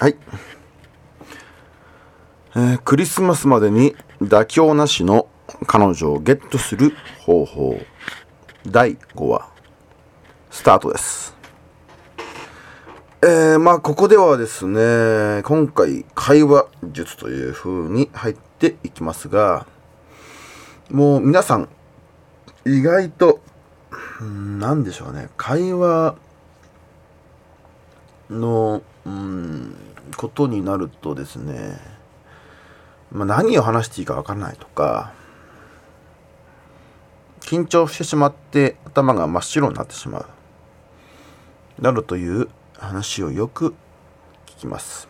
はい、えークリスマスまでに妥協なしの彼女をゲットする方法。第5話。スタートです。えー、まあここではですね今回会話術という風に入っていきますがもう皆さん意外とうんなんでしょうね。会話のうんことになるとですね、まあ、何を話していいか分からないとか緊張してしまって頭が真っ白になってしまうなどという話をよく聞きます。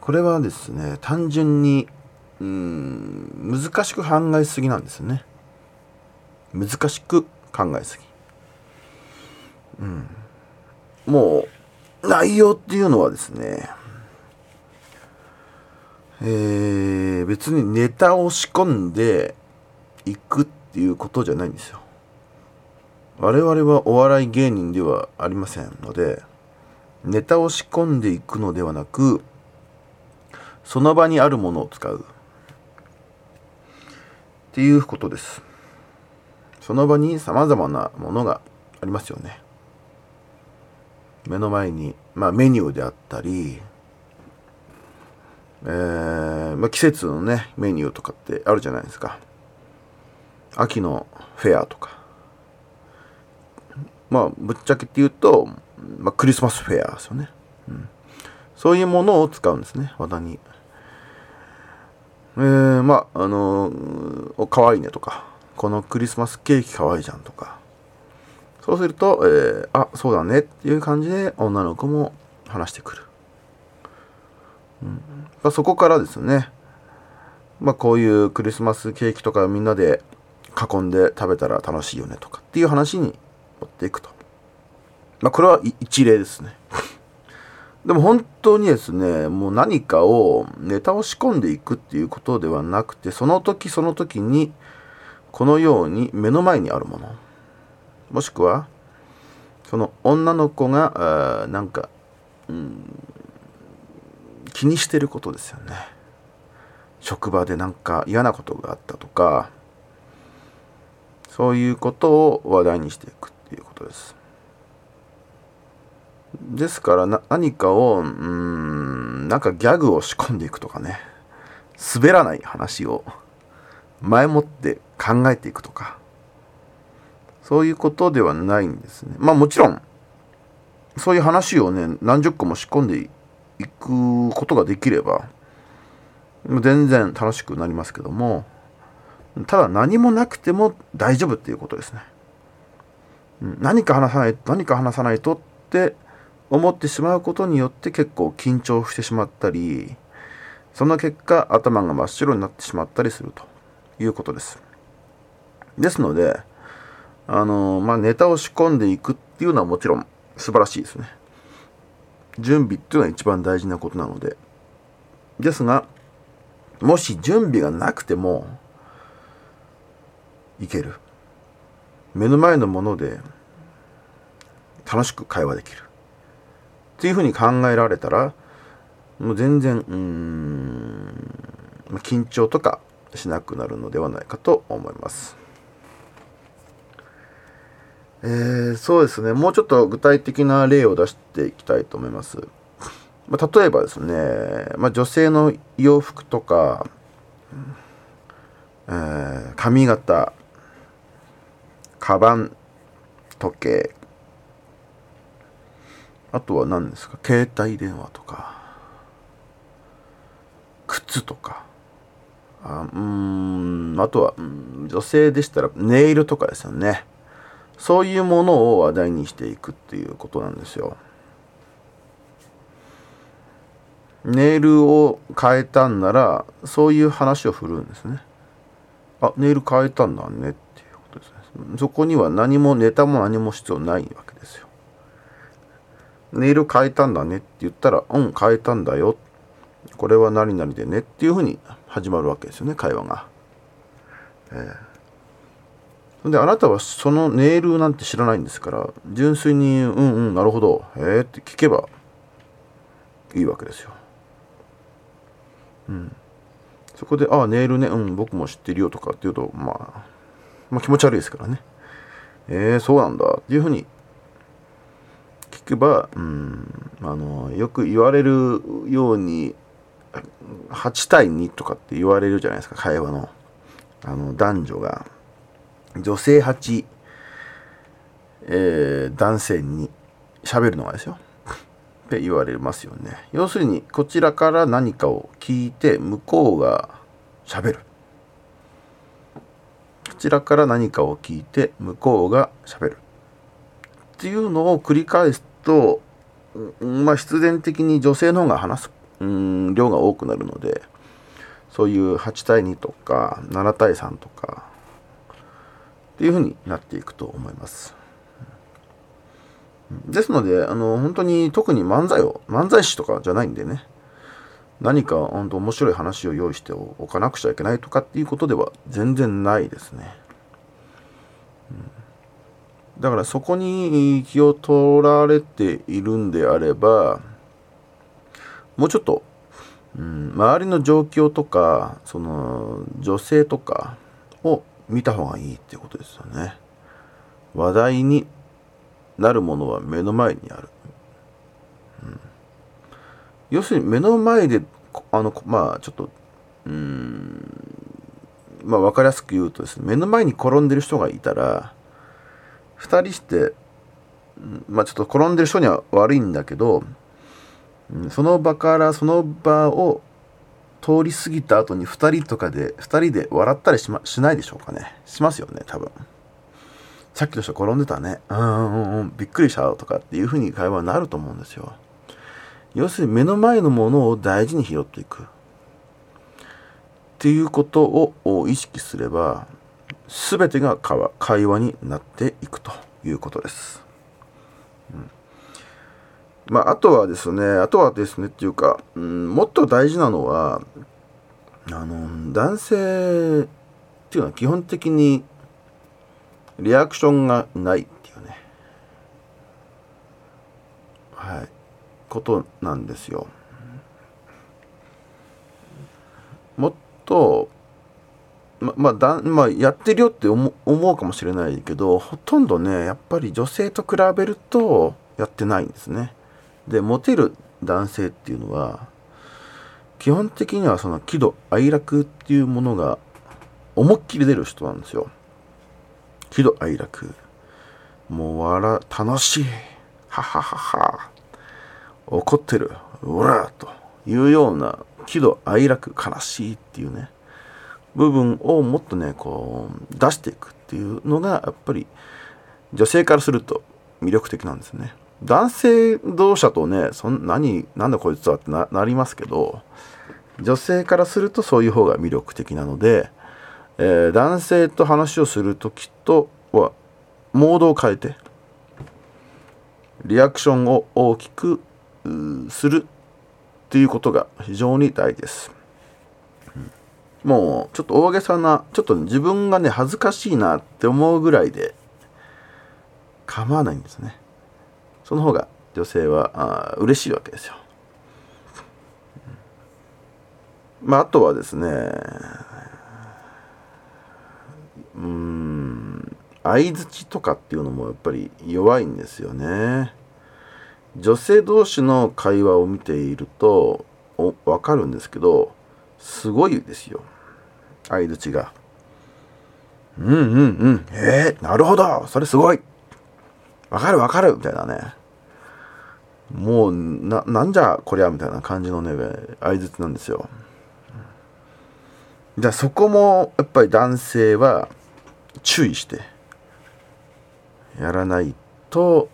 これはですね単純にうん難しく考えすぎなんですね。難しく考えすぎ。うん。もう内容っていうのはですねえー、別にネタを仕込んでいくっていうことじゃないんですよ。我々はお笑い芸人ではありませんのでネタを仕込んでいくのではなくその場にあるものを使う。っていうことです。その場に様々なものがありますよね。目の前に、まあ、メニューであったり、えーまあ、季節のねメニューとかってあるじゃないですか。秋のフェアとか。まあぶっちゃけって言うと、まあ、クリスマスフェアですよね、うん、そういうものを使うんですね話題に。えー、まああのー、かわいいねとか。このクリスマスケーキかわいいじゃんとか。そうすると、えー、あそうだね。っていう感じで女の子も話してくる、うん。まあ、そこからですね。まあこういうクリスマスケーキとかみんなで囲んで食べたら楽しいよねとかっていう話に持っていくと。まあこれは一例ですね。でも本当にですねもう何かをネタを仕込んでいくっていうことではなくてその時その時にこのように目の前にあるもの。もしくはその女の子がなんか、うん、気にしてることですよね。職場でなんか嫌なことがあったとかそういうことを話題にしていくっていうことです。ですからな何かをうんなんかギャグを仕込んでいくとかね。滑らない話を前もって考えていくとか。そういうことではないんですね。まあもちろんそういう話をね何十個も仕込んでいくことができれば全然楽しくなりますけどもただ何もなくても大丈夫っていうことですね。何か話さない何か話さないとって思ってしまうことによって結構緊張してしまったりその結果頭が真っ白になってしまったりするということです。ですのであのまあネタを仕込んでいくっていうのはもちろん素晴らしいですね。準備っていうのは一番大事なことなので。ですがもし準備がなくてもいける。目の前のもので楽しく会話できる。っていうふうに考えられたらもう全然うん緊張とかしなくなるのではないかと思います。えー、そうですね。もうちょっと具体的な例を出していきたいと思います。まあ、例えばですね、まあ、女性の洋服とか、えー、髪型カバン時計あとは何ですか？携帯電話とか靴とかあうんあとは女性でしたらネイルとかですよね。そういうものを話題にしていくっていうことなんですよネイルを変えたんならそういう話を振るんですねあネイル変えたんだねっていうことですねそこには何もネタも何も必要ないわけですよネイル変えたんだねって言ったら、うん、変えたんだよ。これは何々でねっていうふうに始まるわけですよね、会話が。えであなたはそのネイルなんて知らないんですから純粋に「うんうんなるほどへえ」って聞けばいいわけですよ。うん、そこで「ああネイルねうん僕も知ってるよ」とかって言うと、まあ、まあ気持ち悪いですからね。えー、そうなんだっていうふうに聞けば、うん、あのよく言われるように8対2とかって言われるじゃないですか会話のあの男女が女性8、えー、男性に。喋るのがですよ。って言われますよね。要するにこちらから何かを聞いて向こうが喋る。こちらから何かを聞いて向こうが喋る。っていうのを繰り返すとまあ必然的に女性の方が話す。うん量が多くなるのでそういう8対2とか7対3とかっていうふうになっていくと思います。ですので、あの、本当に特に漫才を、漫才師とかじゃないんでね、何か本当面白い話を用意しておかなくちゃいけないとかっていうことでは全然ないですね。だからそこに気を取られているんであれば、もうちょっと、うん、周りの状況とか、その女性とかを見た方がいいってことですよね。話題になるものは目の前にある。うん、要するに目の前で、あの、まあちょっと、うん、まあ分かりやすく言うとですね、目の前に転んでる人がいたら、2人して、まあちょっと転んでる人には悪いんだけど、その場からその場を通り過ぎた後に2人とかで2人で笑ったりし,、ま、しないでしょうかね。しますよね多分。さっきの人転んでたね。うんうんうんびっくりしたとかっていう風に会話になると思うんですよ。要するに目の前のものを大事に拾っていく。っていうことを意識すれば全てが会話になっていくということです、まあ、あとはですね、あとはですねっていうか、うん、もっと大事なのは、あの、男性っていうのは基本的にリアクションがないっていうね、はい、ことなんですよ。もっと、ままあだまあ、やってるよって思うかもしれないけどほとんどねやっぱり女性と比べるとやってないんですね。でモテる男性っていうのは基本的にはその喜怒哀楽っていうものが思いっきり出る人なんですよ。喜怒哀楽。もう笑楽しい。はははは怒ってる。うらと。いうような喜怒哀楽悲しいっていうね。部分をもっとねこう出していくっていうのがやっぱり女性からすると魅力的なんですね。男性同士だとね、そん何、なんだこいつはってなりますけど、女性からするとそういう方が魅力的なので、えー、男性と話をするときとは、モードを変えて、リアクションを大きくするっていうことが非常に大事です。もうちょっと大げさな、ちょっと自分がね、恥ずかしいなって思うぐらいで構わないんですね。その方が女性はあ嬉しいわけですよ。まあ、あとはですね、うん、相づちとかっていうのもやっぱり弱いんですよね。女性同士の会話を見ているとわかるんですけど、すごいですよ。相づちが。うんうんうん。えー、なるほどそれすごいわかるわかるみたいなね。もうななんじゃこりゃみたいな感じのね相づちなんですよ。じゃあそこもやっぱり男性は注意してやらないと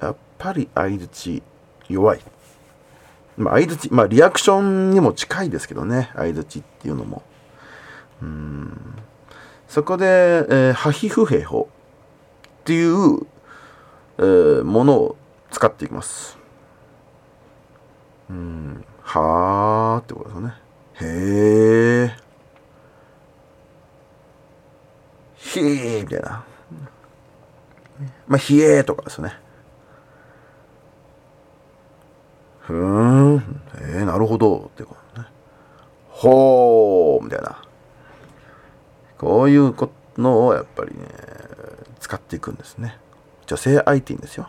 やっぱり相づち弱い。まあ相づちまあリアクションにも近いですけどね相づちっていうのも。うん。そこで、えー、ハヒフヘホっていう、えー、ものを使っていきます。うん、はーってことですよね。へえ。ヒーみたいな。まあ、ヒエーとかですね。ふーん、えー、なるほど。ってことね。ほーみたいな。こういうのをやっぱりね、使っていくんですね。女性相手にですよ。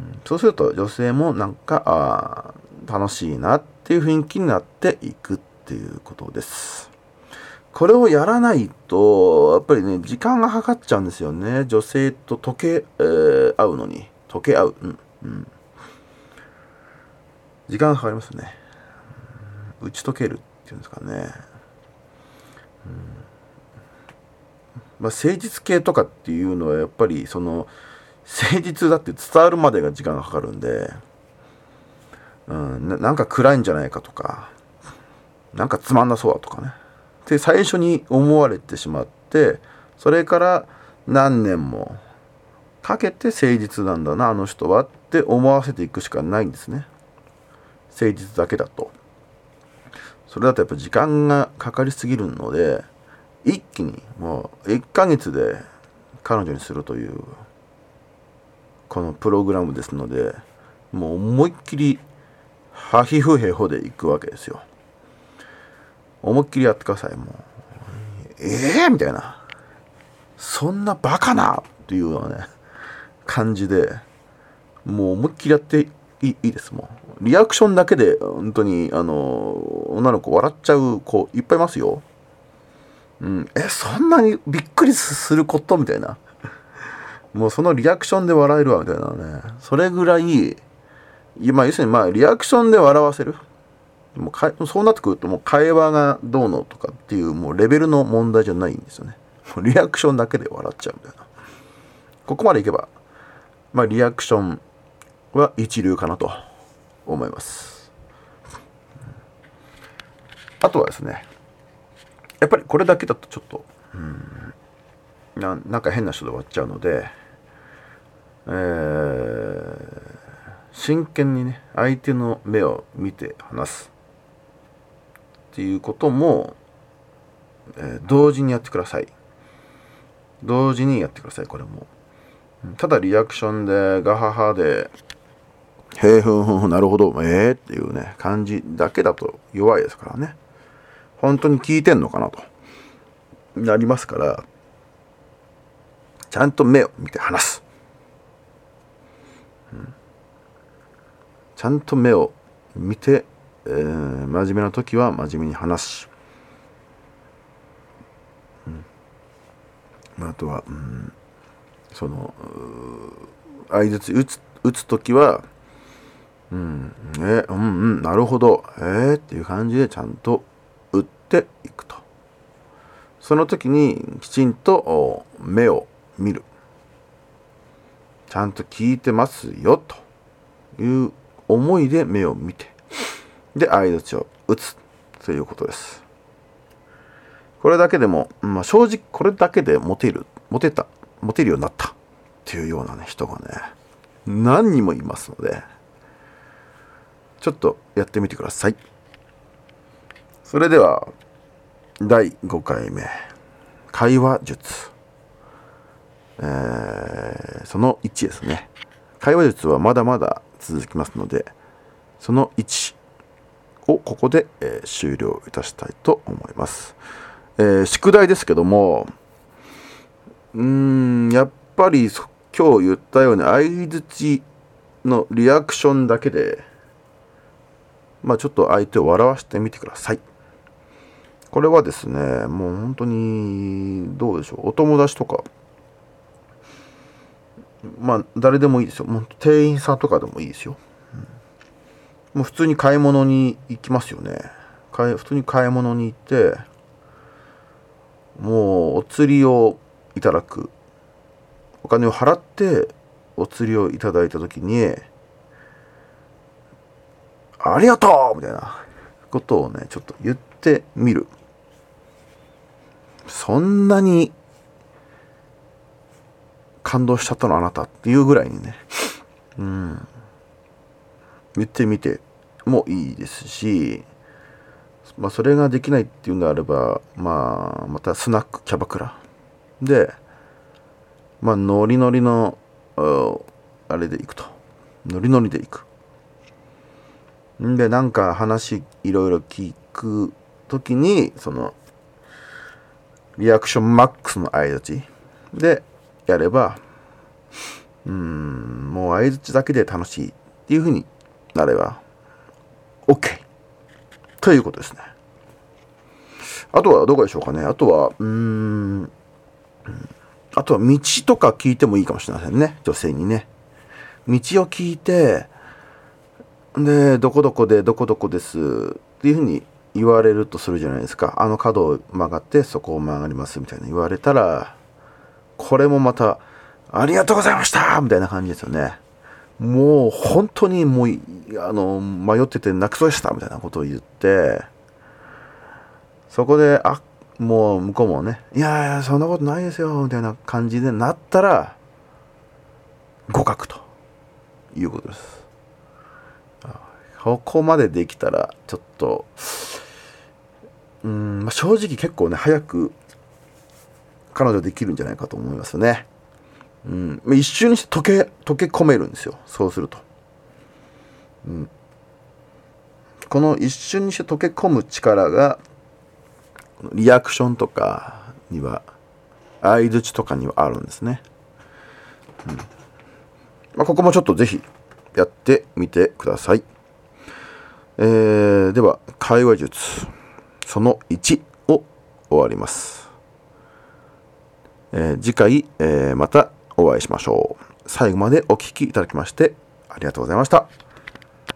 うん、そうすると女性もなんか、あ楽しいなっていう雰囲気になっていくっていうことです。これをやらないと、やっぱりね、時間がかかっちゃうんですよね。女性と溶け、えー、合うのに。溶け合う。うん。うん。時間がかかりますね。打ち解けるっていうんですかね。うん、まあ、誠実系とかっていうのはやっぱりその誠実だって伝わるまでが時間がかかるんで、うん、なんか暗いんじゃないかとかなんかつまんなそうだとかね。で最初に思われてしまってそれから何年もかけて誠実なんだなあの人はって思わせていくしかないんですね。誠実だけだと。それだとやっぱ時間がかかりすぎるので一気にもう1ヶ月で彼女にするというこのプログラムですのでもう思いっきりハヒフヘホでいくわけですよ。思いっきりやってくださいもう。ええー、みたいな。そんなバカなっていうようなね感じでもう思いっきりやっていいいですもう。リアクションだけで本当にあの女の子笑っちゃう子いっぱいいますよ。うん。えそんなにびっくりすることみたいな。もうそのリアクションで笑えるわみたいなね。それぐらいまあ要するにまあリアクションで笑わせる。もうかそうなってくるともう会話がどうのとかっていうもうレベルの問題じゃないんですよね。もうリアクションだけで笑っちゃうみたいな。ここまでいけばまあリアクションは一流かなと思います。あとはですねやっぱりこれだけだとちょっとうんななんか変な人で終わっちゃうのでえー、真剣にね相手の目を見て話す。っていうことも、えー、同時にやってください。同時にやってくださいこれも。ただリアクションでガハハで「へえふんふんふんなるほどええー、っていうね感じだけだと弱いですからね。本当に聞いてんのかなと。なりますからちゃんと目を見て話す、ちゃんと目を見て、えー、真面目な時は真面目に話し、うん、あとは、うん、その相づち打つ打つ時はうん、えうんうんなるほど。えー、っていう感じでちゃんと打っていくと。その時にきちんと目を見る。ちゃんと聞いてますよという思いで目を見て。で相づちを打つということです。これだけでも、まあ、正直これだけでモテるモテたモテるようになった。っていうようなね人がね何人もいますのでちょっとやってみてください。それでは第5回目会話術。えー、その1ですね。会話術はまだまだ続きますのでその1をここで、えー、終了いたしたいと思います、えー、宿題ですけどもうんやっぱり今日言ったように相づちのリアクションだけでまあちょっと相手を笑わせてみてください。これはですねもう本当にどうでしょうお友達とかまあ誰でもいいですよ。もう店員さんとかでもいいですよ、うん、もう普通に買い物に行きますよね。買い普通に買い物に行ってもうお釣りをいただく。お金を払ってお釣りをいただいた時にありがとうみたいなことをねちょっと言ってみる。そんなに感動しちゃったのあなたっていうぐらいにね、うん、言ってみてもいいですし、まあ、それができないっていうんであれば、まあ、またスナックキャバクラで、まあ、ノリノリの、あれでいくと。ノリノリでいく。んで、なんか話いろいろ聞くときに、その、リアクションマックスの相づちでやれば、うん、もう相づちだけで楽しいっていう風になれば、OK! ということですね。あとはどこでしょうかね。あとは、うん、あとは道とか聞いてもいいかもしれませんね。女性にね。道を聞いて、で、どこどこでどこどこですっていうふうに言われるとするじゃないですか。あの角を曲がってそこを曲がりますみたいな言われたら、これもまた、ありがとうございましたみたいな感じですよね。もう本当にもう、あの、迷ってて泣くそうでしたみたいなことを言って、そこで、あ、もう向こうもね、いやいや、そんなことないですよみたいな感じでなったら、互角ということです。ここまでできたら、ちょっと、うん、まあ、正直結構ね、早く彼女できるんじゃないかと思いますよね。うん、一瞬にして溶け、溶け込めるんですよ。そうすると。うん、この一瞬にして溶け込む力が、リアクションとかには、相づちとかにはあるんですね。うんまあ、ここもちょっとぜひやってみてください。えー、では、会話術、その1を終わります。えー、次回、えー、またお会いしましょう。最後までお聴きいただきましてありがとうございました。